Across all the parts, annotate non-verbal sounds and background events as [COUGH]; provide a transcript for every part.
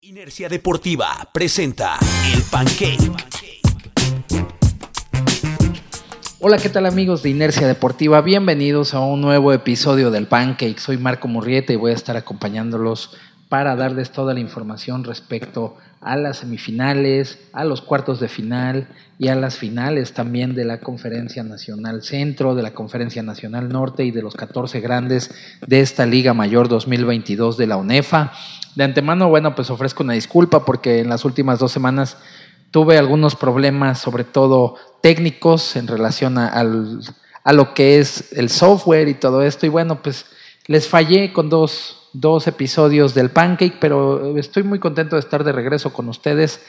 Inercia Deportiva presenta El Pancake. Hola, ¿qué tal amigos de Inercia Deportiva? Bienvenidos a un nuevo episodio del Pancake. Soy Marco Murrieta y voy a estar acompañándolos para darles toda la información respecto a las semifinales, a los cuartos de final y a las finales también de la Conferencia Nacional Centro, de la Conferencia Nacional Norte y de los 14 grandes de esta Liga Mayor 2022 de la UNEFA. De antemano, bueno, pues ofrezco una disculpa porque en las últimas dos semanas tuve algunos problemas, sobre todo técnicos, en relación a, lo que es el software y todo esto. Y bueno, pues les fallé con dos, dos episodios del Pancake, pero estoy muy contento de estar de regreso con ustedes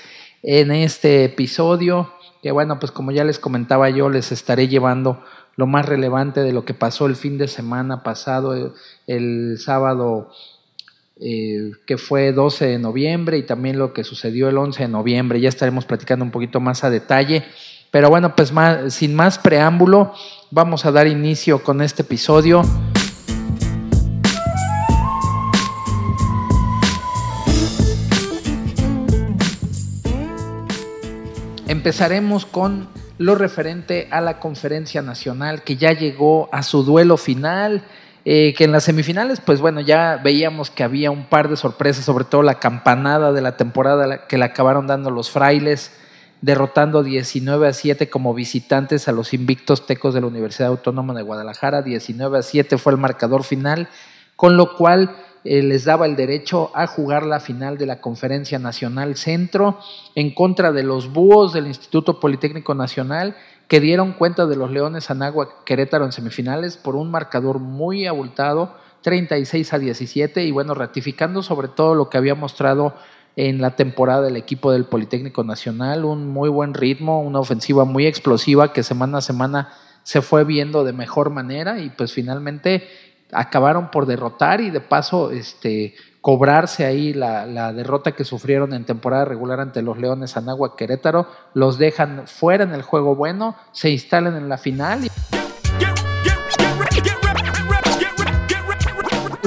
en este episodio. Que bueno, pues como ya les comentaba yo, les estaré llevando lo más relevante de lo que pasó el fin de semana pasado, el, el sábado eh, que fue 12 de noviembre y también lo que sucedió el 11 de noviembre. Ya estaremos platicando un poquito más a detalle. Pero bueno, pues sin más preámbulo, vamos a dar inicio con este episodio. Empezaremos con lo referente a la conferencia nacional que ya llegó a su duelo final eh, que en las semifinales, pues bueno, ya veíamos que había un par de sorpresas, sobre todo la campanada de la temporada que le acabaron dando los frailes, derrotando 19 a 7 como visitantes a los invictos tecos de la Universidad Autónoma de Guadalajara. 19 a 7 fue el marcador final, con lo cual eh, les daba el derecho a jugar la final de la Conferencia Nacional Centro en contra de los búhos del Instituto Politécnico Nacional que dieron cuenta de los Leones Anagua Querétaro en semifinales por un marcador muy abultado, 36 a 17, y bueno, ratificando sobre todo lo que había mostrado en la temporada del equipo del Politécnico Nacional, un muy buen ritmo, una ofensiva muy explosiva que semana a semana se fue viendo de mejor manera y pues finalmente acabaron por derrotar y de paso este cobrarse ahí la, derrota que sufrieron en temporada regular ante los Leones Anagua Querétaro, los dejan fuera en el juego bueno, se instalan en la final. Y...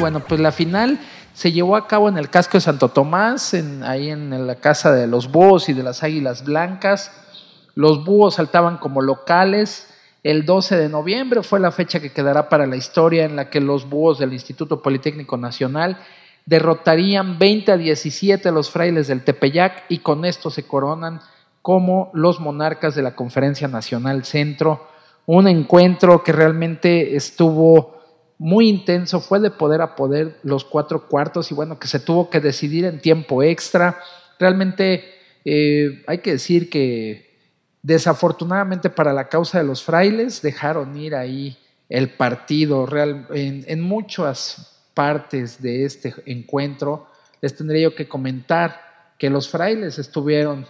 Bueno, pues la final se llevó a cabo en el casco de Santo Tomás, en, ahí en la casa de los búhos y de las águilas blancas. Los búhos saltaban como locales. El 12 de noviembre fue la fecha que quedará para la historia en la que los búhos del Instituto Politécnico Nacional derrotarían 20 a 17 a los frailes del Tepeyac y con esto se coronan como los monarcas de la Conferencia Nacional Centro. Un encuentro que realmente estuvo muy intenso, fue de poder a poder los cuatro cuartos y bueno, que se tuvo que decidir en tiempo extra. Realmente eh, hay que decir que desafortunadamente para la causa de los frailes dejaron ir ahí el partido real, en, en muchas partes de este encuentro, les tendría yo que comentar que los frailes estuvieron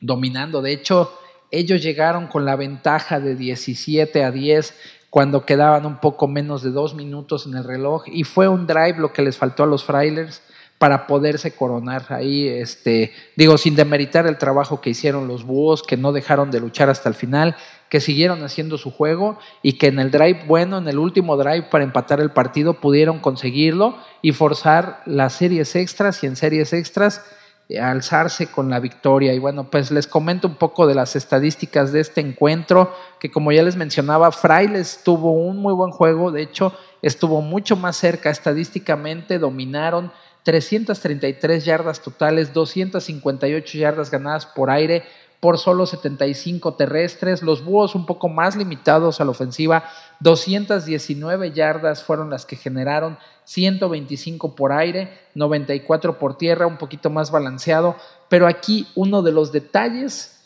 dominando. De hecho, ellos llegaron con la ventaja de 17 a 10 cuando quedaban un poco menos de dos minutos en el reloj y fue un drive lo que les faltó a los frailes para poderse coronar ahí, este, digo, sin demeritar el trabajo que hicieron los búhos, que no dejaron de luchar hasta el final, que siguieron haciendo su juego y que en el drive bueno, en el último drive para empatar el partido, pudieron conseguirlo y forzar las series extras y en series extras eh, alzarse con la victoria. Y bueno, pues les comento un poco de las estadísticas de este encuentro, que como ya les mencionaba, Frailes tuvo un muy buen juego, de hecho estuvo mucho más cerca estadísticamente, dominaron 333 yardas totales, 258 yardas ganadas por aire, por solo 75 terrestres. Los búhos un poco más limitados a la ofensiva, 219 yardas fueron las que generaron, 125 por aire, 94 por tierra, un poquito más balanceado. Pero aquí uno de los detalles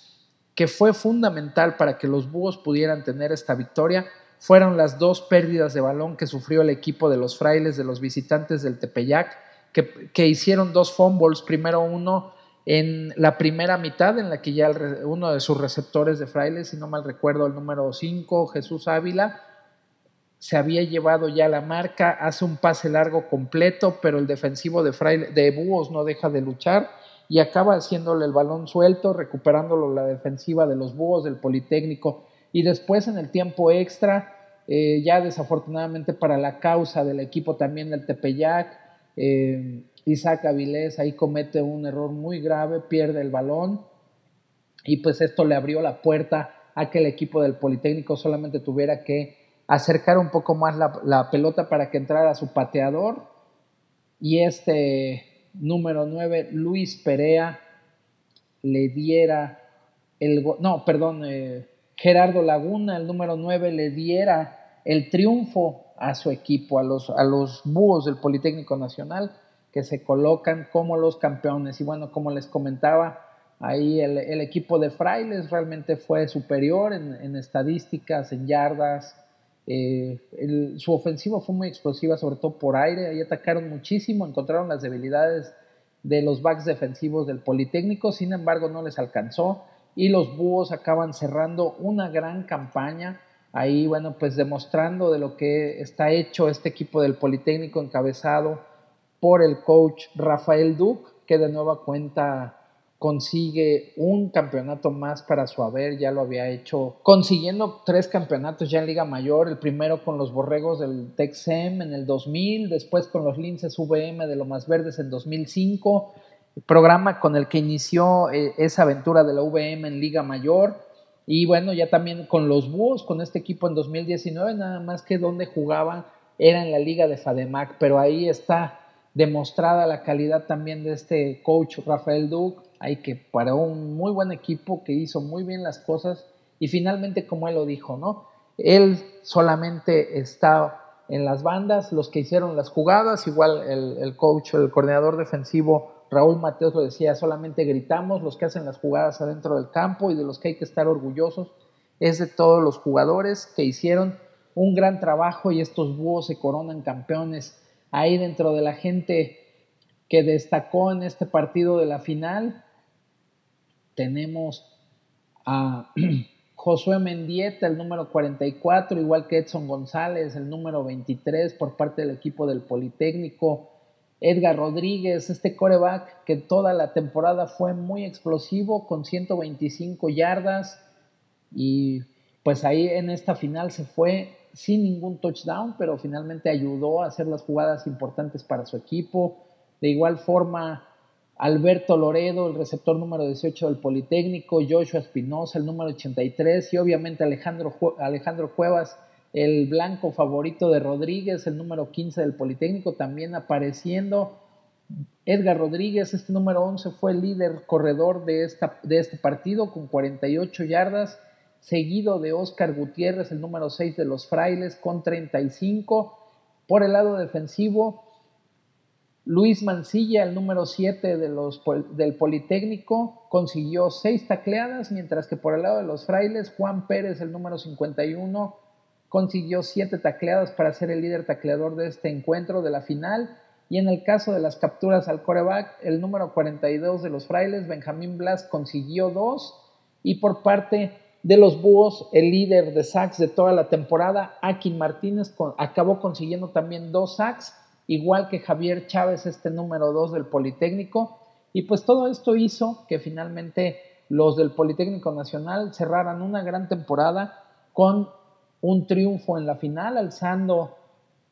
que fue fundamental para que los búhos pudieran tener esta victoria fueron las dos pérdidas de balón que sufrió el equipo de los frailes de los visitantes del Tepeyac que, hicieron dos fumbles, primero uno en la primera mitad, en la que ya uno de sus receptores de Fraile, si no mal recuerdo, el número 5, Jesús Ávila, se había llevado ya la marca, hace un pase largo completo, pero el defensivo de, Fraile, de Búhos no deja de luchar y acaba haciéndole el balón suelto, recuperándolo la defensiva de los Búhos del Politécnico. Y después en el tiempo extra, eh, ya desafortunadamente para la causa del equipo también del Tepeyac, eh, Isaac Avilés ahí comete un error muy grave, pierde el balón y pues esto le abrió la puerta a que el equipo del Politécnico solamente tuviera que acercar un poco más la, pelota para que entrara su pateador. Y este número 9, Luis Perea, le diera el... No, perdón, eh, Gerardo Laguna, el número 9, le diera el triunfo a su equipo, a los, a los búhos del Politécnico Nacional, que se colocan como los campeones. Y bueno, como les comentaba, ahí el, equipo de Frailes realmente fue superior en, estadísticas, en yardas. Eh, su ofensiva fue muy explosiva, sobre todo por aire. Ahí atacaron muchísimo, encontraron las debilidades de los backs defensivos del Politécnico, sin embargo no les alcanzó y los Búhos acaban cerrando una gran campaña ahí, bueno, pues demostrando de lo que está hecho este equipo del Politécnico encabezado por el coach Rafael Duc, que de nueva cuenta consigue un campeonato más para su haber, ya lo había hecho, consiguiendo tres campeonatos ya en Liga Mayor, el primero con los Borregos del Texem en el 2000, después con los Linces VM de Lomas Verdes en 2005, programa con el que inició eh, esa aventura de la VM en Liga Mayor, y bueno, ya también con los Búhos, con este equipo en 2019, nada más que donde jugaban era en la Liga de Fademac, pero ahí está demostrada la calidad también de este coach Rafael Duke, hay que para un muy buen equipo que hizo muy bien las cosas y finalmente como él lo dijo, ¿no? Él solamente está en las bandas, los que hicieron las jugadas, igual el, el coach, el coordinador defensivo Raúl Mateos lo decía, solamente gritamos los que hacen las jugadas adentro del campo y de los que hay que estar orgullosos es de todos los jugadores que hicieron un gran trabajo y estos búhos se coronan campeones ahí dentro de la gente que destacó en este partido de la final tenemos a [CLEARS THROAT] Josué Mendieta, el número 44, igual que Edson González, el número 23 por parte del equipo del Politécnico. Edgar Rodríguez, este coreback que toda la temporada fue muy explosivo con 125 yardas y pues ahí en esta final se fue sin ningún touchdown, pero finalmente ayudó a hacer las jugadas importantes para su equipo. De igual forma, Alberto Loredo, el receptor número 18 del Politécnico, Joshua Espinosa, el número 83, y obviamente Alejandro, Alejandro Cuevas, el blanco favorito de Rodríguez, el número 15 del Politécnico, también apareciendo. Edgar Rodríguez, este número 11, fue el líder corredor de, esta, de este partido con 48 yardas, seguido de Oscar Gutiérrez, el número 6 de los Frailes, con 35. Por el lado defensivo, Luis Mancilla, el número 7 de los, del Politécnico, consiguió 6 tacleadas, mientras que por el lado de los frailes, Juan Pérez, el número 51, consiguió 7 tacleadas para ser el líder tacleador de este encuentro de la final. Y en el caso de las capturas al coreback, el número 42 de los frailes, Benjamín Blas, consiguió 2. Y por parte de los búhos, el líder de sacks de toda la temporada, Akin Martínez, acabó consiguiendo también 2 sacks igual que Javier Chávez, este número 2 del Politécnico. Y pues todo esto hizo que finalmente los del Politécnico Nacional cerraran una gran temporada con un triunfo en la final, alzando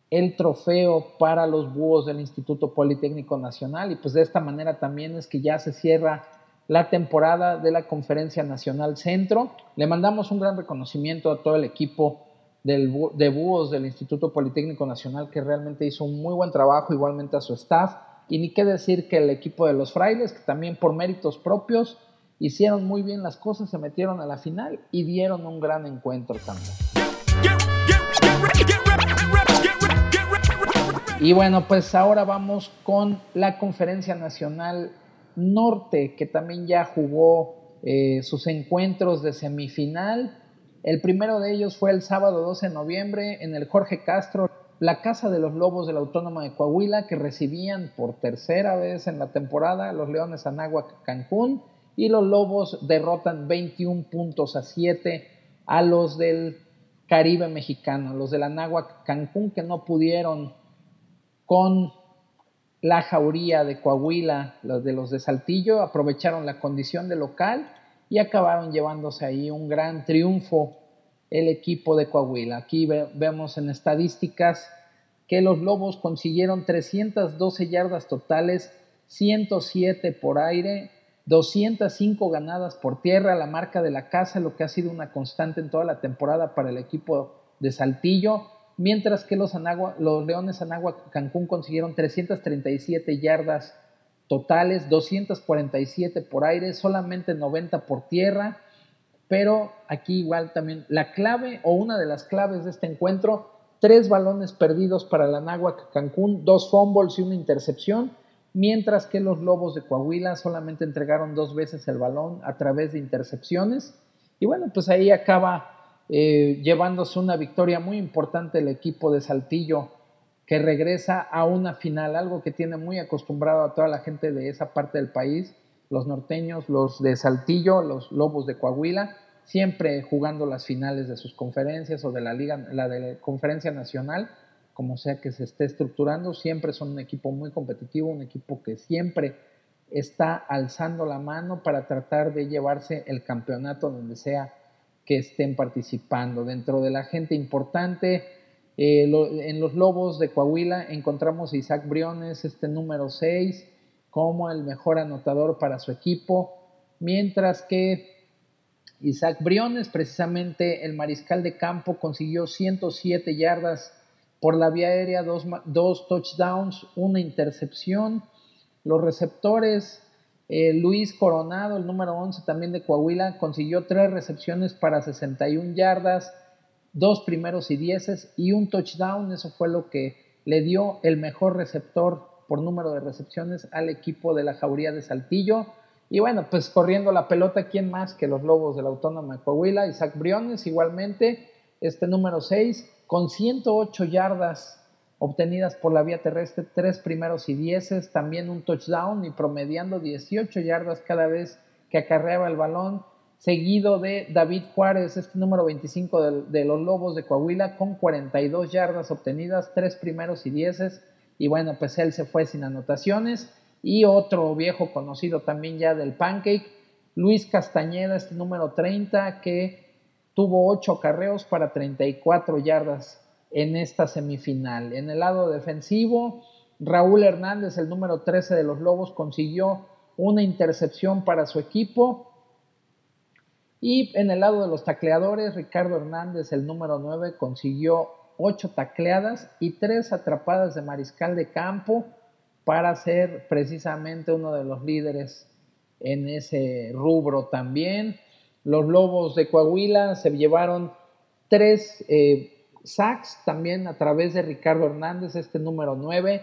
el trofeo para los búhos del Instituto Politécnico Nacional. Y pues de esta manera también es que ya se cierra la temporada de la Conferencia Nacional Centro. Le mandamos un gran reconocimiento a todo el equipo de búhos del Instituto Politécnico Nacional que realmente hizo un muy buen trabajo, igualmente a su staff. Y ni qué decir que el equipo de los frailes, que también por méritos propios hicieron muy bien las cosas, se metieron a la final y dieron un gran encuentro también. Y bueno, pues ahora vamos con la Conferencia Nacional Norte, que también ya jugó eh, sus encuentros de semifinal. El primero de ellos fue el sábado 12 de noviembre en el Jorge Castro, la Casa de los Lobos de la Autónoma de Coahuila, que recibían por tercera vez en la temporada los Leones Anáhuac Cancún y los Lobos derrotan 21 puntos a 7 a los del Caribe mexicano, los del Anáhuac Cancún que no pudieron con la jauría de Coahuila, los de los de Saltillo, aprovecharon la condición de local y acabaron llevándose ahí un gran triunfo el equipo de Coahuila. Aquí vemos en estadísticas que los Lobos consiguieron 312 yardas totales, 107 por aire, 205 ganadas por tierra, la marca de la casa, lo que ha sido una constante en toda la temporada para el equipo de Saltillo, mientras que los, Leones Anagua Cancún consiguieron 337 yardas totales, 247 por aire, solamente 90 por tierra, pero aquí igual también la clave o una de las claves de este encuentro, tres balones perdidos para la Anáhuac Cancún, dos fumbles y una intercepción, mientras que los Lobos de Coahuila solamente entregaron dos veces el balón a través de intercepciones. Y bueno, pues ahí acaba eh, llevándose una victoria muy importante el equipo de Saltillo, que regresa a una final, algo que tiene muy acostumbrado a toda la gente de esa parte del país, los norteños, los de Saltillo, los Lobos de Coahuila, siempre jugando las finales de sus conferencias o de la liga, la de la conferencia nacional como sea que se esté estructurando, siempre son un equipo muy competitivo, un equipo que siempre está alzando la mano para tratar de llevarse el campeonato donde sea que estén participando. Dentro de la gente importante, eh, en los Lobos de Coahuila encontramos a Isaac Briones, este número 6, como el mejor anotador para su equipo, mientras que Isaac Briones, precisamente el mariscal de campo, consiguió 107 yardas por la vía aérea, dos, touchdowns, una intercepción. Los receptores, eh, Luis Coronado, el número 11 también de Coahuila, consiguió tres recepciones para 61 yardas, dos primeros y dieces y un touchdown. Eso fue lo que le dio el mejor receptor por número de recepciones al equipo de la Jauría de Saltillo. Y bueno, pues corriendo la pelota, ¿quién más que los Lobos de la Autónoma de Coahuila? Isaac Briones, igualmente, este número 6 con 108 yardas obtenidas por la vía terrestre, tres primeros y dieces, también un touchdown y promediando 18 yardas cada vez que acarreaba el balón, seguido de David Juárez, este número 25 de, los Lobos de Coahuila, con 42 yardas obtenidas, tres primeros y dieces, y bueno, pues él se fue sin anotaciones, y otro viejo conocido también ya del Pancake, Luis Castañeda, este número 30, que tuvo ocho carreos para 34 yardas en esta semifinal. En el lado defensivo, Raúl Hernández, el número 13 de los Lobos, consiguió una intercepción para su equipo. Y en el lado de los tacleadores, Ricardo Hernández, el número 9, consiguió ocho tacleadas y tres atrapadas de mariscal de campo para ser precisamente uno de los líderes en ese rubro también. Los Lobos de Coahuila se llevaron tres eh, sacks también a través de Ricardo Hernández, este número 9,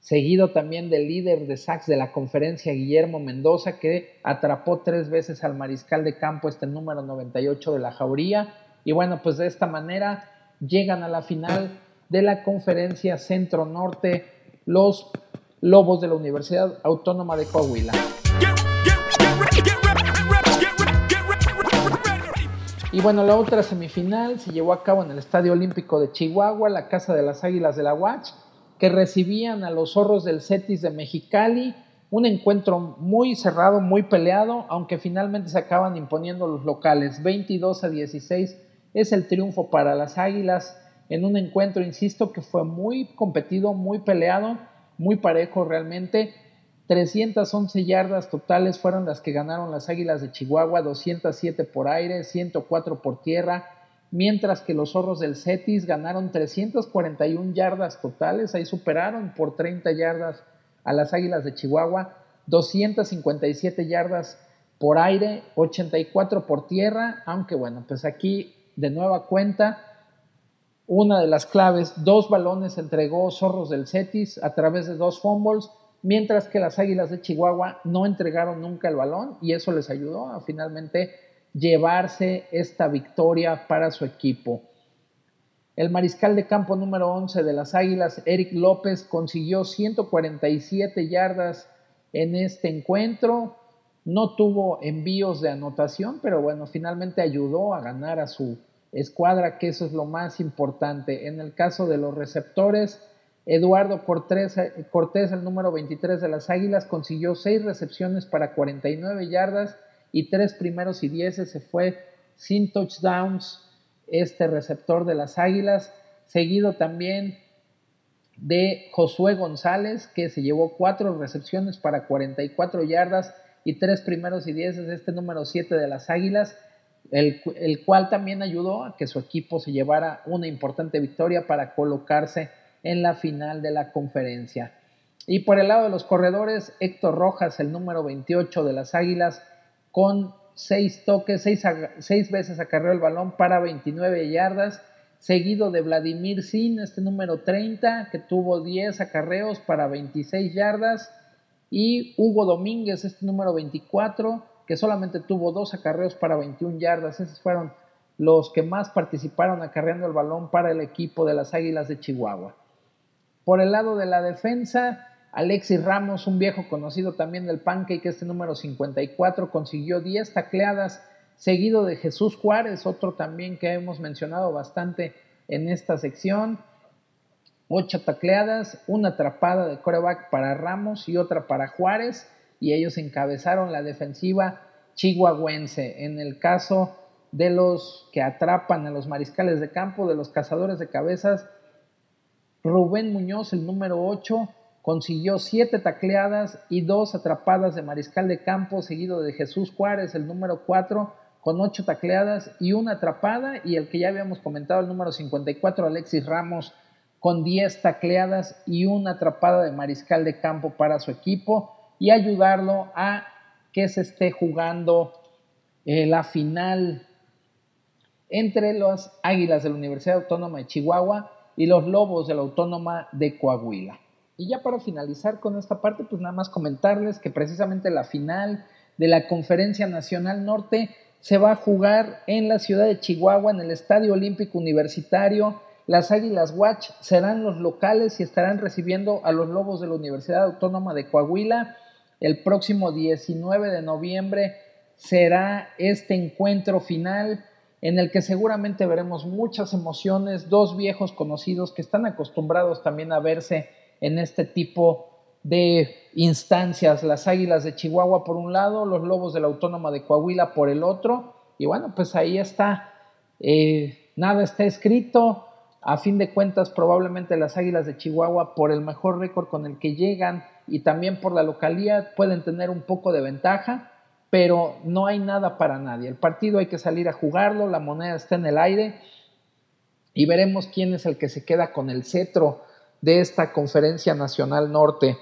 seguido también del líder de sacks de la conferencia, Guillermo Mendoza, que atrapó tres veces al mariscal de campo, este número 98 de la Jauría. Y bueno, pues de esta manera llegan a la final de la conferencia Centro-Norte los Lobos de la Universidad Autónoma de Coahuila. Y bueno, la otra semifinal se llevó a cabo en el Estadio Olímpico de Chihuahua, la Casa de las Águilas de la Watch, que recibían a los zorros del Cetis de Mexicali. Un encuentro muy cerrado, muy peleado, aunque finalmente se acaban imponiendo los locales. 22 a 16 es el triunfo para las Águilas en un encuentro, insisto, que fue muy competido, muy peleado, muy parejo realmente 311 yardas totales fueron las que ganaron las Águilas de Chihuahua, 207 por aire, 104 por tierra, mientras que los Zorros del Cetis ganaron 341 yardas totales, ahí superaron por 30 yardas a las Águilas de Chihuahua, 257 yardas por aire, 84 por tierra, aunque bueno, pues aquí de nueva cuenta, una de las claves, dos balones entregó Zorros del Cetis a través de dos fumbles, mientras que las Águilas de Chihuahua no entregaron nunca el balón y eso les ayudó a finalmente llevarse esta victoria para su equipo. El mariscal de campo número 11 de las Águilas, Eric López, consiguió 147 yardas en este encuentro. No tuvo envíos de anotación, pero bueno, finalmente ayudó a ganar a su escuadra, que eso es lo más importante. En el caso de los receptores, Eduardo Cortés, Cortés, el número 23 de las Águilas, consiguió seis recepciones para 49 yardas y tres primeros y dieces. Se fue sin touchdowns este receptor de las Águilas. Seguido también de Josué González, que se llevó cuatro recepciones para 44 yardas y tres primeros y dieces, este número 7 de las Águilas, el, el, cual también ayudó a que su equipo se llevara una importante victoria para colocarse en la final de la conferencia. Y por el lado de los corredores, Héctor Rojas, el número 28 de las Águilas, con seis toques, seis, seis veces acarreó el balón para 29 yardas seguido de Vladimir Sin, este número 30, que tuvo 10 acarreos para 26 yardas, y Hugo Domínguez, este número 24, que solamente tuvo dos acarreos para 21 yardas. Esos fueron los que más participaron acarreando el balón para el equipo de las Águilas de Chihuahua. Por el lado de la defensa, Alexis Ramos, un viejo conocido también del Pancake, este número 54, consiguió 10 tacleadas seguido de Jesús Juárez, otro también que hemos mencionado bastante en esta sección. Ocho tacleadas, una atrapada de coreback para Ramos y otra para Juárez, y ellos encabezaron la defensiva chihuahuense. En el caso de los que atrapan a los mariscales de campo, de los cazadores de cabezas, Rubén Muñoz, el número 8, consiguió siete tacleadas y dos atrapadas de mariscal de campo, seguido de Jesús Juárez, el número 4, con ocho tacleadas y una atrapada, y el que ya habíamos comentado, el número 54, Alexis Ramos, con 10 tacleadas y una atrapada de mariscal de campo para su equipo, y ayudarlo a que se esté jugando eh, la final entre las Águilas de la Universidad Autónoma de Chihuahua y los Lobos de la Autónoma de Coahuila. Y ya para finalizar con esta parte, pues nada más comentarles que precisamente la final de la Conferencia Nacional Norte se va a jugar en la ciudad de Chihuahua, en el Estadio Olímpico Universitario. Las Águilas Watch serán los locales y estarán recibiendo a los Lobos de la Universidad Autónoma de Coahuila. El próximo 19 de noviembre será este encuentro final en el que seguramente veremos muchas emociones, dos viejos conocidos que están acostumbrados también a verse en este tipo de instancias, las Águilas de Chihuahua por un lado, los Lobos de la Autónoma de Coahuila por el otro, y bueno, pues ahí está, eh, nada está escrito, a fin de cuentas probablemente las Águilas de Chihuahua por el mejor récord con el que llegan y también por la localidad pueden tener un poco de ventaja, pero no hay nada para nadie. El partido hay que salir a jugarlo, la moneda está en el aire y veremos quién es el que se queda con el cetro de esta conferencia nacional norte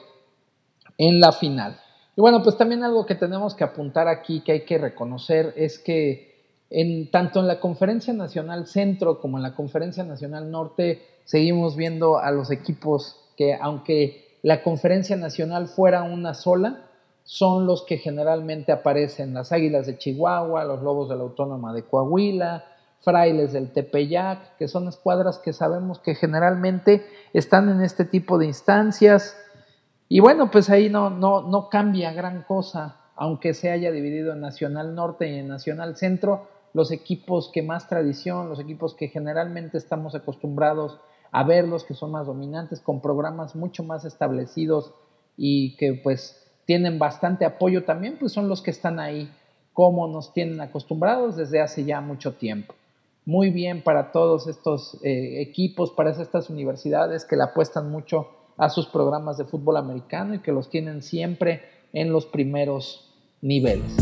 en la final. Y bueno, pues también algo que tenemos que apuntar aquí, que hay que reconocer, es que en, tanto en la Conferencia Nacional Centro como en la Conferencia Nacional Norte seguimos viendo a los equipos que aunque la Conferencia Nacional fuera una sola, son los que generalmente aparecen, las Águilas de Chihuahua, los Lobos de la Autónoma de Coahuila, Frailes del Tepeyac, que son escuadras que sabemos que generalmente están en este tipo de instancias, y bueno, pues ahí no, no, no cambia gran cosa, aunque se haya dividido en Nacional Norte y en Nacional Centro, los equipos que más tradición, los equipos que generalmente estamos acostumbrados a verlos, que son más dominantes, con programas mucho más establecidos y que pues tienen bastante apoyo también, pues son los que están ahí como nos tienen acostumbrados desde hace ya mucho tiempo. Muy bien para todos estos eh, equipos, para estas universidades que le apuestan mucho a sus programas de fútbol americano y que los tienen siempre en los primeros niveles.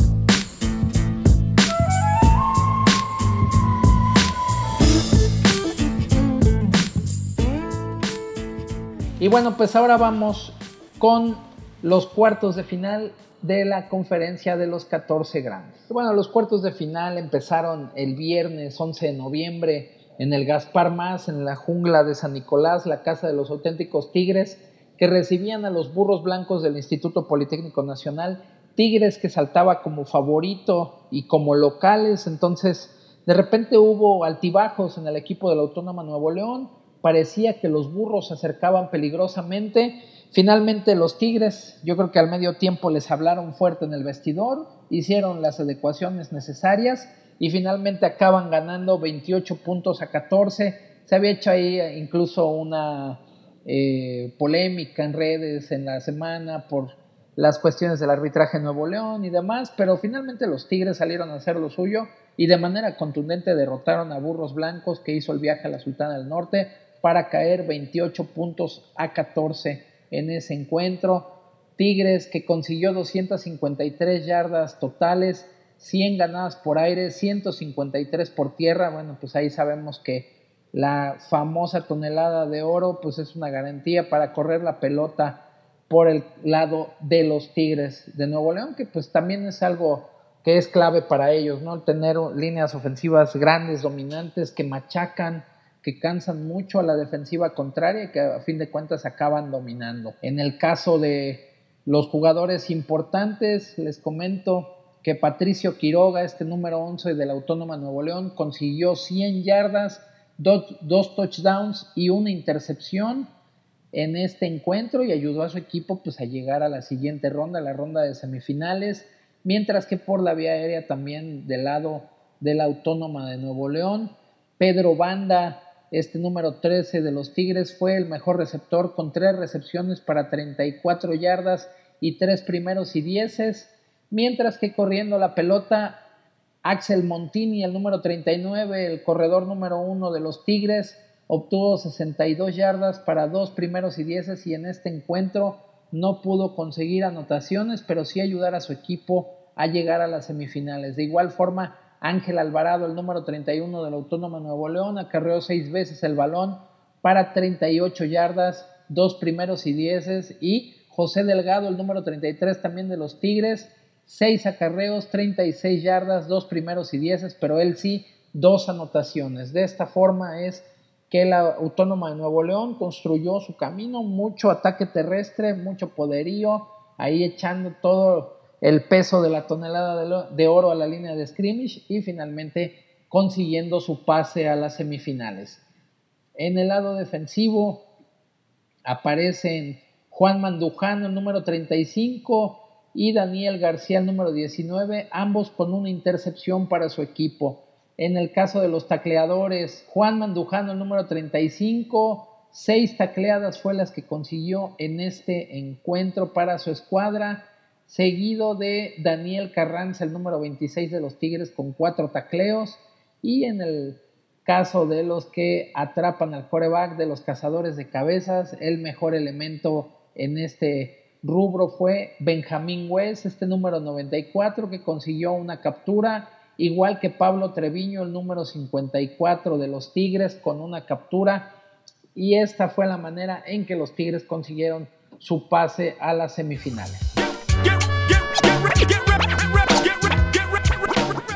Y bueno, pues ahora vamos con los cuartos de final de la conferencia de los 14 grandes. Bueno, los cuartos de final empezaron el viernes 11 de noviembre en el Gaspar Más, en la jungla de San Nicolás, la casa de los auténticos tigres, que recibían a los burros blancos del Instituto Politécnico Nacional, tigres que saltaba como favorito y como locales, entonces de repente hubo altibajos en el equipo de la Autónoma Nuevo León, parecía que los burros se acercaban peligrosamente, finalmente los tigres, yo creo que al medio tiempo les hablaron fuerte en el vestidor, hicieron las adecuaciones necesarias, y finalmente acaban ganando 28 puntos a 14. Se había hecho ahí incluso una eh, polémica en redes en la semana por las cuestiones del arbitraje en Nuevo León y demás, pero finalmente los Tigres salieron a hacer lo suyo y de manera contundente derrotaron a Burros Blancos que hizo el viaje a la Sultana del Norte para caer 28 puntos a 14 en ese encuentro. Tigres que consiguió 253 yardas totales, 100 ganadas por aire, 153 por tierra. Bueno, pues ahí sabemos que la famosa tonelada de oro pues es una garantía para correr la pelota por el lado de los Tigres de Nuevo León, que pues también es algo que es clave para ellos, ¿no? Tener líneas ofensivas grandes, dominantes, que machacan, que cansan mucho a la defensiva contraria y que a fin de cuentas acaban dominando. En el caso de los jugadores importantes, les comento que Patricio Quiroga, este número 11 de la Autónoma Nuevo León, consiguió 100 yardas, dos, touchdowns y una intercepción en este encuentro y ayudó a su equipo pues, a llegar a la siguiente ronda, la ronda de semifinales, mientras que por la vía aérea también del lado de la Autónoma de Nuevo León, Pedro Banda, este número 13 de los Tigres, fue el mejor receptor con tres recepciones para 34 yardas y tres primeros y dieces, mientras que corriendo la pelota, Axel Montini, el número 39, el corredor número uno de los Tigres, obtuvo 62 yardas para dos primeros y dieces y en este encuentro no pudo conseguir anotaciones, pero sí ayudar a su equipo a llegar a las semifinales. De igual forma, Ángel Alvarado, el número 31 del Autónoma Nuevo León, acarreó seis veces el balón para 38 yardas, dos primeros y dieces, y José Delgado, el número 33 también de los Tigres, seis acarreos, 36 yardas, dos primeros y dieces, pero él sí, dos anotaciones. De esta forma es que la Autónoma de Nuevo León construyó su camino, mucho ataque terrestre, mucho poderío, ahí echando todo el peso de la tonelada de oro a la línea de scrimmage y finalmente consiguiendo su pase a las semifinales. En el lado defensivo aparecen Juan Mandujano, el número 35, y Daniel García, el número 19, ambos con una intercepción para su equipo. En el caso de los tacleadores, Juan Mandujano, el número 35, seis tacleadas fue las que consiguió en este encuentro para su escuadra, seguido de Daniel Carranza, el número 26 de los Tigres, con cuatro tacleos. Y en el caso de los que atrapan al coreback de los cazadores de cabezas, el mejor elemento en este rubro fue Benjamín West, este número 94, que consiguió una captura igual que Pablo Treviño, el número 54 de los Tigres, con una captura. Y esta fue la manera en que los Tigres consiguieron su pase a las semifinales.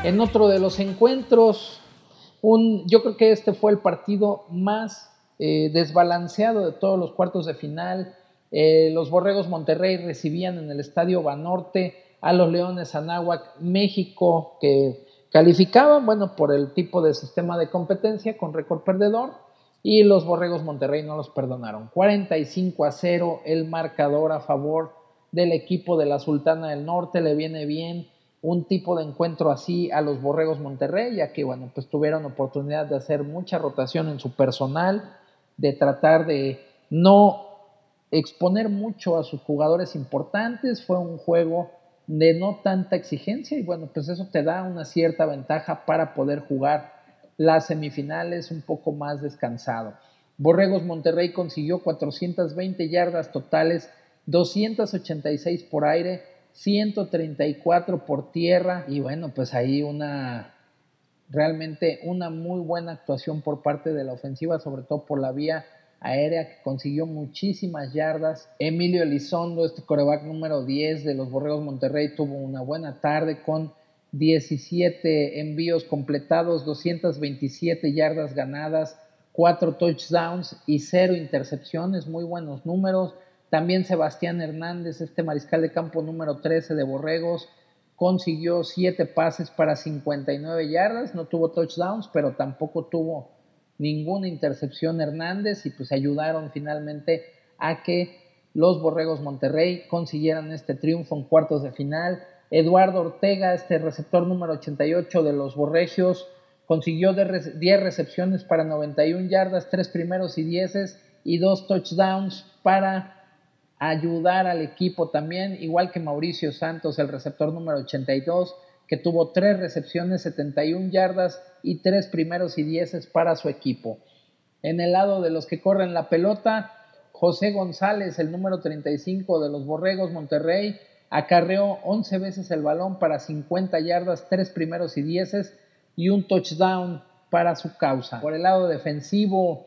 En otro de los encuentros, un, yo creo que este fue el partido más eh, desbalanceado de todos los cuartos de final. Eh, los Borregos Monterrey recibían en el Estadio Banorte a los Leones Anáhuac, México, que Calificaban, bueno, por el tipo de sistema de competencia con récord perdedor y los Borregos Monterrey no los perdonaron. 45 a 0 el marcador a favor del equipo de la Sultana del Norte. Le viene bien un tipo de encuentro así a los Borregos Monterrey, ya que, bueno, pues tuvieron oportunidad de hacer mucha rotación en su personal, de tratar de no exponer mucho a sus jugadores importantes. Fue un juego de no tanta exigencia y bueno, pues eso te da una cierta ventaja para poder jugar las semifinales un poco más descansado. Borregos Monterrey consiguió 420 yardas totales, 286 por aire, 134 por tierra y bueno, pues ahí una realmente una muy buena actuación por parte de la ofensiva, sobre todo por la vía aérea que consiguió muchísimas yardas. Emilio Elizondo, este coreback número 10 de los Borregos Monterrey, tuvo una buena tarde con 17 envíos completados, 227 yardas ganadas, 4 touchdowns y 0 intercepciones, muy buenos números. También Sebastián Hernández, este mariscal de campo número 13 de Borregos, consiguió 7 pases para 59 yardas, no tuvo touchdowns, pero tampoco tuvo ninguna intercepción Hernández y pues ayudaron finalmente a que los Borregos Monterrey consiguieran este triunfo en cuartos de final. Eduardo Ortega, este receptor número 88 de los Borregios, consiguió 10 recepciones para 91 yardas, 3 primeros y 10 y 2 touchdowns para ayudar al equipo también, igual que Mauricio Santos, el receptor número 82, que tuvo tres recepciones, 71 yardas y tres primeros y dieces para su equipo. En el lado de los que corren la pelota, José González, el número 35 de los Borregos Monterrey, acarreó 11 veces el balón para 50 yardas, tres primeros y dieces y un touchdown para su causa. Por el lado defensivo,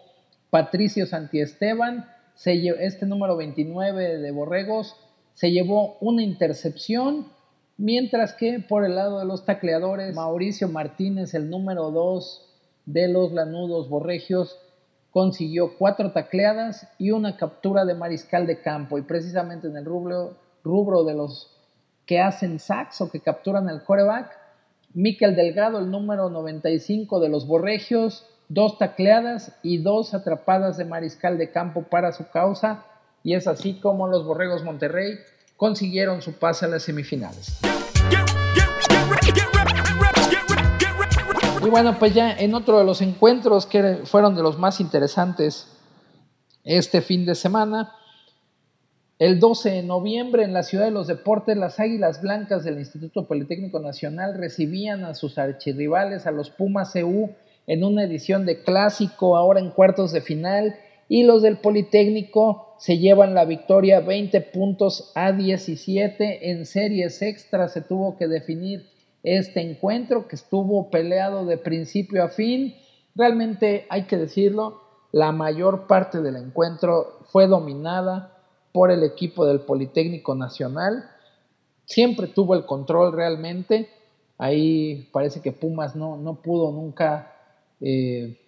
Patricio Santiesteban, este número 29 de Borregos, se llevó una intercepción, mientras que por el lado de los tacleadores, Mauricio Martínez, el número 2 de los Lanudos Borregios, consiguió cuatro tacleadas y una captura de mariscal de campo. Y precisamente en el rubro, rubro de los que hacen sacks o que capturan el coreback, Miquel Delgado, el número 95 de los Borregios, dos tacleadas y dos atrapadas de mariscal de campo para su causa. Y es así como los Borregos Monterrey consiguieron su pase a las semifinales. Y bueno, pues ya en otro de los encuentros que fueron de los más interesantes este fin de semana, el 12 de noviembre en la Ciudad de los Deportes, las Águilas Blancas del Instituto Politécnico Nacional recibían a sus archirrivales, a los Pumas EU, en una edición de clásico, ahora en cuartos de final, y los del Politécnico se llevan la victoria 20 puntos a 17 en series extras, se tuvo que definir este encuentro que estuvo peleado de principio a fin. Realmente hay que decirlo, la mayor parte del encuentro fue dominada por el equipo del Politécnico Nacional. Siempre tuvo el control realmente. Ahí parece que Pumas no, no pudo nunca eh,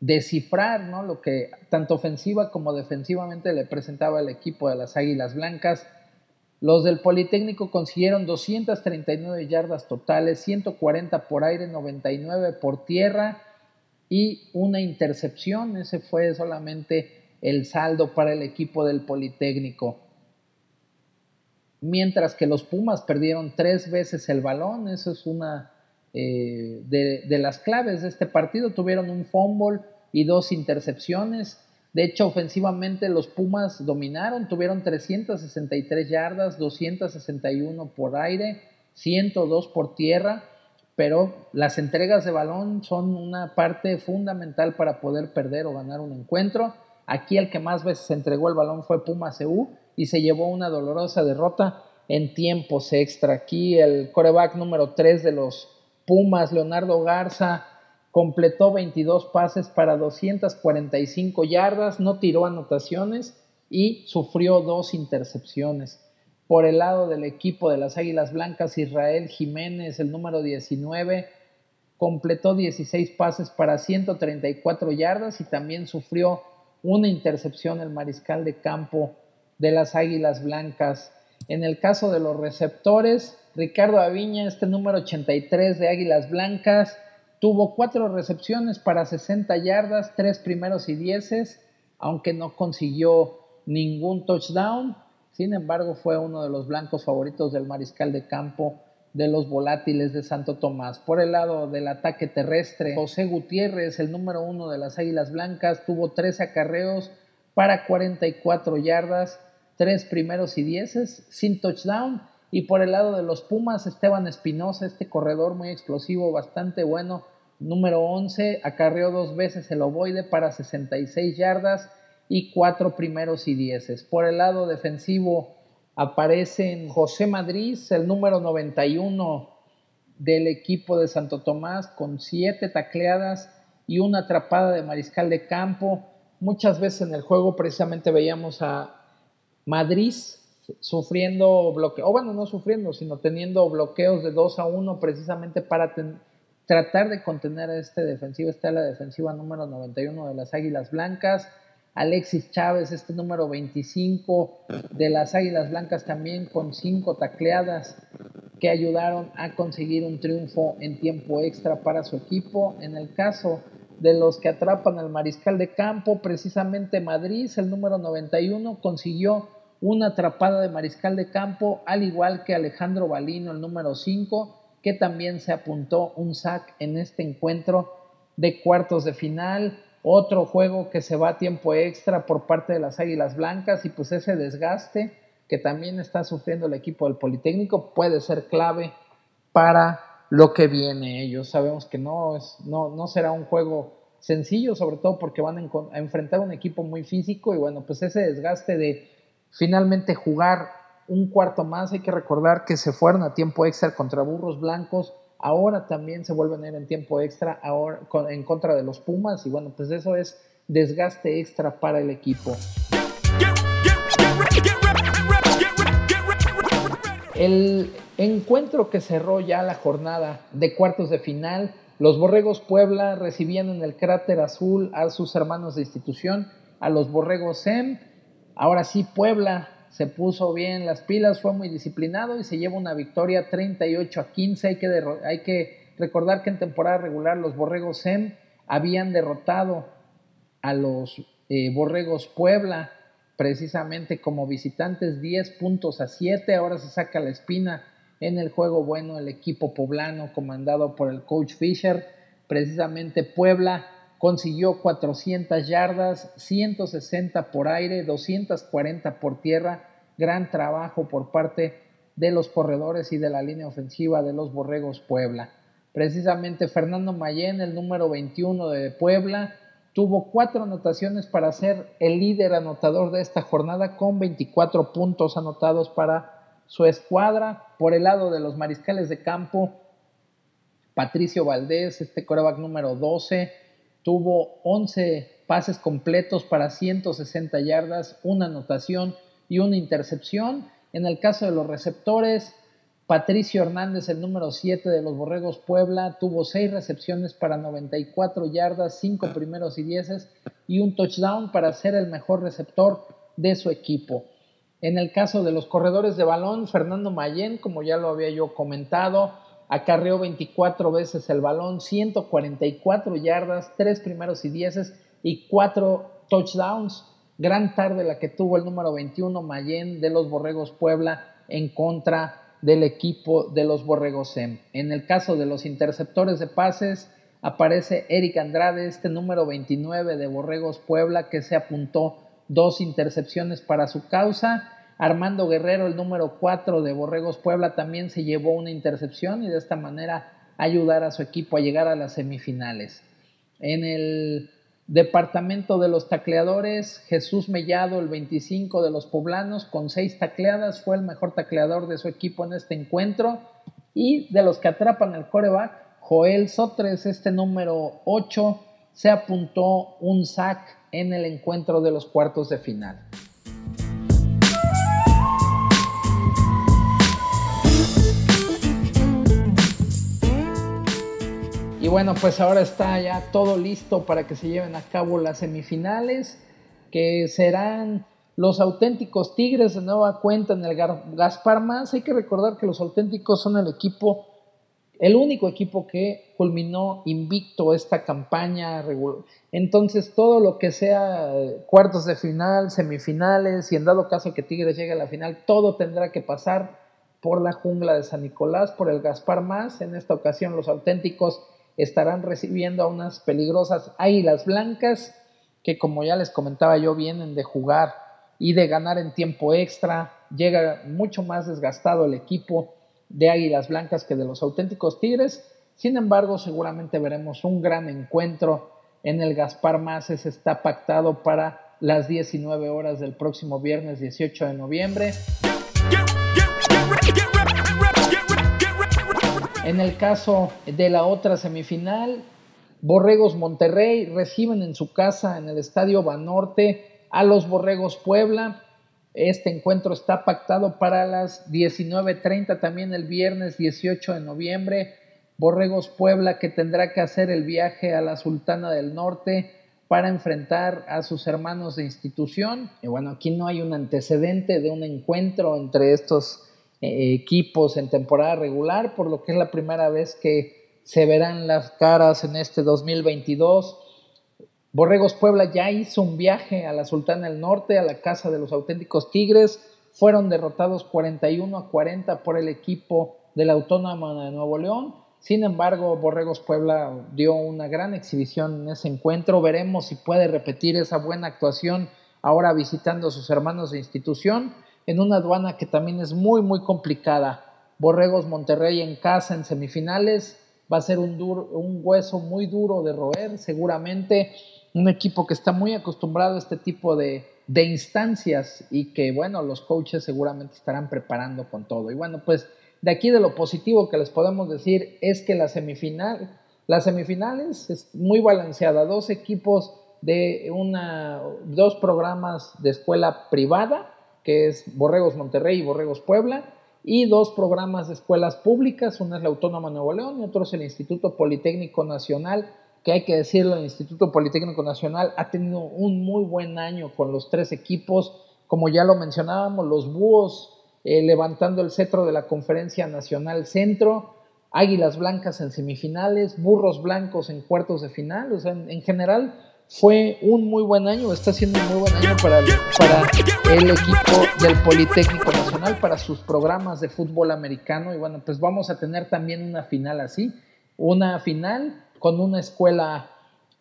descifrar ¿no? lo que tanto ofensiva como defensivamente le presentaba el equipo de las Águilas Blancas. Los del Politécnico consiguieron 239 yardas totales, 140 por aire, 99 por tierra y una intercepción. Ese fue solamente el saldo para el equipo del Politécnico. Mientras que los Pumas perdieron tres veces el balón, eso es una eh, de, las claves de este partido. Tuvieron un fumble y dos intercepciones. De hecho, ofensivamente los Pumas dominaron, tuvieron 363 yardas, 261 por aire, 102 por tierra, pero las entregas de balón son una parte fundamental para poder perder o ganar un encuentro. Aquí el que más veces entregó el balón fue Pumas EU y se llevó una dolorosa derrota en tiempos extra. Aquí el coreback número 3 de los Pumas, Leonardo Garza, completó 22 pases para 245 yardas, no tiró anotaciones y sufrió dos intercepciones. Por el lado del equipo de las Águilas Blancas, Israel Jiménez, el número 19, completó 16 pases para 134 yardas y también sufrió una intercepción el mariscal de campo de las Águilas Blancas. En el caso de los receptores, Ricardo Aviña, este número 83 de Águilas Blancas, Tuvo cuatro recepciones para 60 yardas, tres primeros y dieces, aunque no consiguió ningún touchdown. Sin embargo, fue uno de los blancos favoritos del mariscal de campo de los volátiles de Santo Tomás. Por el lado del ataque terrestre, José Gutiérrez, el número uno de las Águilas Blancas, tuvo tres acarreos para 44 yardas, tres primeros y dieces, sin touchdown. Y por el lado de los Pumas, Esteban Espinosa, este corredor muy explosivo, bastante bueno, número 11, acarreó dos veces el ovoide para 66 yardas y cuatro primeros y dieces. Por el lado defensivo aparecen José Madrid, el número 91 del equipo de Santo Tomás, con siete tacleadas y una atrapada de mariscal de campo. Muchas veces en el juego precisamente veíamos a Madrid sufriendo bloqueos, o bueno, no sufriendo, sino teniendo bloqueos de 2 a 1 precisamente para tratar de contener a este defensivo. Está la defensiva número 91 de las Águilas Blancas. Alexis Chávez, este número 25 de las Águilas Blancas también con cinco tacleadas que ayudaron a conseguir un triunfo en tiempo extra para su equipo. En el caso de los que atrapan al mariscal de campo, precisamente Madrid, el número 91, consiguió una atrapada de mariscal de campo, al igual que Alejandro Balino, el número 5, que también se apuntó un sack en este encuentro de cuartos de final. Otro juego que se va a tiempo extra por parte de las Águilas Blancas y pues ese desgaste que también está sufriendo el equipo del Politécnico puede ser clave para lo que viene. Ellos sabemos que no, es, no, no será un juego sencillo, sobre todo porque van a enfrentar un equipo muy físico y bueno, pues ese desgaste de finalmente jugar un cuarto más, hay que recordar que se fueron a tiempo extra contra Burros Blancos, ahora también se vuelven a ir en tiempo extra ahora en contra de los Pumas y bueno, pues eso es desgaste extra para el equipo. El encuentro que cerró ya la jornada de cuartos de final, los Borregos Puebla recibían en el cráter azul a sus hermanos de institución, a los Borregos SEM. Ahora sí, Puebla se puso bien las pilas, fue muy disciplinado y se lleva una victoria 38 a 15. Hay que, hay que recordar que en temporada regular los Borregos SEM habían derrotado a los eh, Borregos Puebla precisamente como visitantes 10 puntos a 7. Ahora se saca la espina en el juego bueno el equipo poblano comandado por el coach Fisher. Precisamente Puebla consiguió 400 yardas, 160 por aire, 240 por tierra. Gran trabajo por parte de los corredores y de la línea ofensiva de los Borregos Puebla. Precisamente Fernando Mayén, el número 21 de Puebla, tuvo cuatro anotaciones para ser el líder anotador de esta jornada con 24 puntos anotados para su escuadra. Por el lado de los mariscales de campo, Patricio Valdés, este coreback número 12, tuvo 11 pases completos para 160 yardas, una anotación y una intercepción. En el caso de los receptores, Patricio Hernández, el número 7 de los Borregos Puebla, tuvo 6 recepciones para 94 yardas, 5 primeros y 10 y un touchdown para ser el mejor receptor de su equipo. En el caso de los corredores de balón, Fernando Mayén, como ya lo había yo comentado, acarreó 24 veces el balón, 144 yardas, 3 primeros y 10 y 4 touchdowns. Gran tarde la que tuvo el número 21 Mayén de los Borregos Puebla en contra del equipo de los Borregos En el caso de los interceptores de pases, aparece Eric Andrade, este número 29 de Borregos Puebla, que se apuntó dos intercepciones para su causa. Armando Guerrero, el número 4 de Borregos Puebla, también se llevó una intercepción y de esta manera ayudar a su equipo a llegar a las semifinales. En el Departamento de los tacleadores, Jesús Mellado, el 25 de los poblanos, con seis tacleadas, fue el mejor tacleador de su equipo en este encuentro. Y de los que atrapan el coreback, Joel Sotres, este número 8, se apuntó un sack en el encuentro de los cuartos de final. Bueno, pues ahora está ya todo listo para que se lleven a cabo las semifinales, que serán los auténticos Tigres de nueva cuenta en el Gaspar Más. Hay que recordar que los auténticos son el equipo, el único equipo que culminó invicto esta campaña. Entonces, todo lo que sea eh, cuartos de final, semifinales y en dado caso que Tigres llegue a la final, todo tendrá que pasar por la jungla de San Nicolás, por el Gaspar Más. En esta ocasión, los auténticos estarán recibiendo a unas peligrosas Águilas Blancas que como ya les comentaba yo vienen de jugar y de ganar en tiempo extra. Llega mucho más desgastado el equipo de Águilas Blancas que de los auténticos Tigres. Sin embargo, seguramente veremos un gran encuentro en el Gaspar Maces. Está pactado para las 19 horas del próximo viernes 18 de noviembre. En el caso de la otra semifinal, Borregos Monterrey reciben en su casa en el Estadio Banorte a los Borregos Puebla. Este encuentro está pactado para las 19.30 también el viernes 18 de noviembre. Borregos Puebla que tendrá que hacer el viaje a la Sultana del Norte para enfrentar a sus hermanos de institución. Y bueno, aquí no hay un antecedente de un encuentro entre estos eh, equipos en temporada regular, por lo que es la primera vez que se verán las caras en este 2022. Borregos Puebla ya hizo un viaje a la Sultana del Norte, a la casa de los auténticos Tigres. Fueron derrotados 41 a 40 por el equipo de la Autónoma de Nuevo León. Sin embargo, Borregos Puebla dio una gran exhibición en ese encuentro. Veremos si puede repetir esa buena actuación ahora visitando a sus hermanos de institución en una aduana que también es muy, muy complicada. Borregos Monterrey en casa en semifinales va a ser un, duro, un hueso muy duro de roer, seguramente un equipo que está muy acostumbrado a este tipo de, de instancias y que, bueno, los coaches seguramente estarán preparando con todo. Y bueno, pues de aquí de lo positivo que les podemos decir es que la semifinal, las semifinales es muy balanceada, dos equipos de una, dos programas de escuela privada, que es Borregos Monterrey y Borregos Puebla, y dos programas de escuelas públicas, una es la Autónoma Nuevo León y otro es el Instituto Politécnico Nacional, que hay que decirlo, el Instituto Politécnico Nacional ha tenido un muy buen año con los tres equipos, como ya lo mencionábamos, los Búhos eh, levantando el cetro de la Conferencia Nacional Centro, Águilas Blancas en semifinales, Burros Blancos en cuartos de final, o sea, en general fue un muy buen año, está siendo un muy buen año para el, para el equipo del Politécnico Nacional, para sus programas de fútbol americano. Y bueno, pues vamos a tener también una final así, una final con una escuela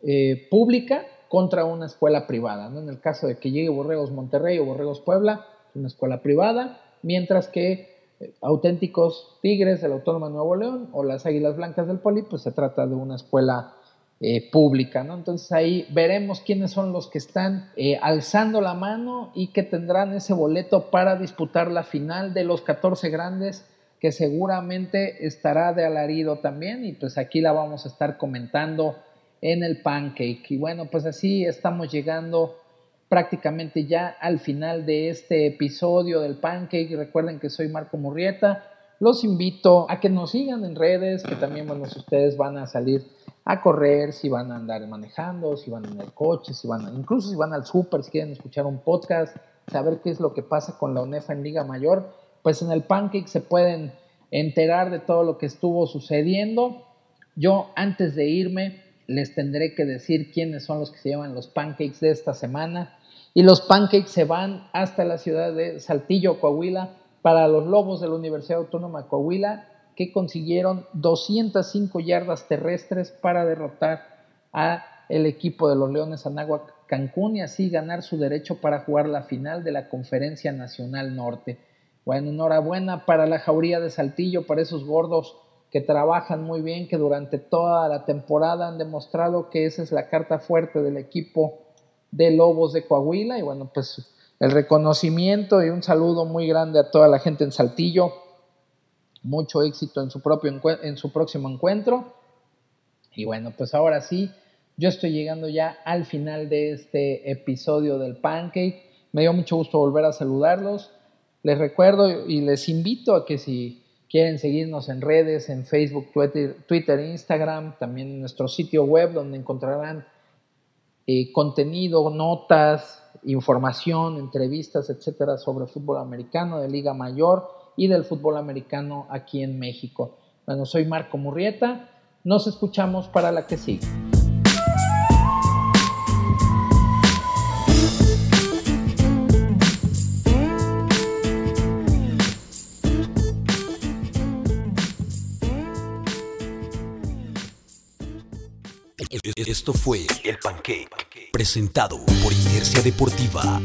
eh, pública contra una escuela privada. ¿no? En el caso de que llegue Borregos Monterrey o Borregos Puebla, una escuela privada, mientras que eh, auténticos Tigres del Autónoma de Nuevo León o las Águilas Blancas del Poli, pues se trata de una escuela eh, pública, ¿no? Entonces ahí veremos quiénes son los que están eh, alzando la mano y que tendrán ese boleto para disputar la final de los 14 grandes, que seguramente estará de alarido también y pues aquí la vamos a estar comentando en el pancake. Y bueno, pues así estamos llegando prácticamente ya al final de este episodio del pancake. Recuerden que soy Marco Murrieta. Los invito a que nos sigan en redes, que también, bueno, ustedes van a salir a correr, si van a andar manejando, si van en el coche, si van incluso si van al súper, si quieren escuchar un podcast, saber qué es lo que pasa con la UNEFA en Liga Mayor, pues en el Pancake se pueden enterar de todo lo que estuvo sucediendo. Yo antes de irme les tendré que decir quiénes son los que se llevan los pancakes de esta semana. Y los pancakes se van hasta la ciudad de Saltillo, Coahuila, para los Lobos de la Universidad Autónoma de Coahuila que consiguieron 205 yardas terrestres para derrotar a el equipo de los Leones Anáhuac Cancún y así ganar su derecho para jugar la final de la Conferencia Nacional Norte. Bueno, enhorabuena para la jauría de Saltillo, para esos gordos que trabajan muy bien, que durante toda la temporada han demostrado que esa es la carta fuerte del equipo de Lobos de Coahuila. Y bueno, pues el reconocimiento y un saludo muy grande a toda la gente en Saltillo mucho éxito en su, propio en su próximo encuentro. Y bueno, pues ahora sí, yo estoy llegando ya al final de este episodio del Pancake. Me dio mucho gusto volver a saludarlos. Les recuerdo y les invito a que si quieren seguirnos en redes, en Facebook, Twitter, Twitter Instagram, también en nuestro sitio web donde encontrarán eh, contenido, notas, información, entrevistas, etcétera, sobre fútbol americano de Liga Mayor y del fútbol americano aquí en México. Bueno, soy Marco Murrieta, nos escuchamos para la que sigue. Esto fue El Pancake, presentado por Inercia Deportiva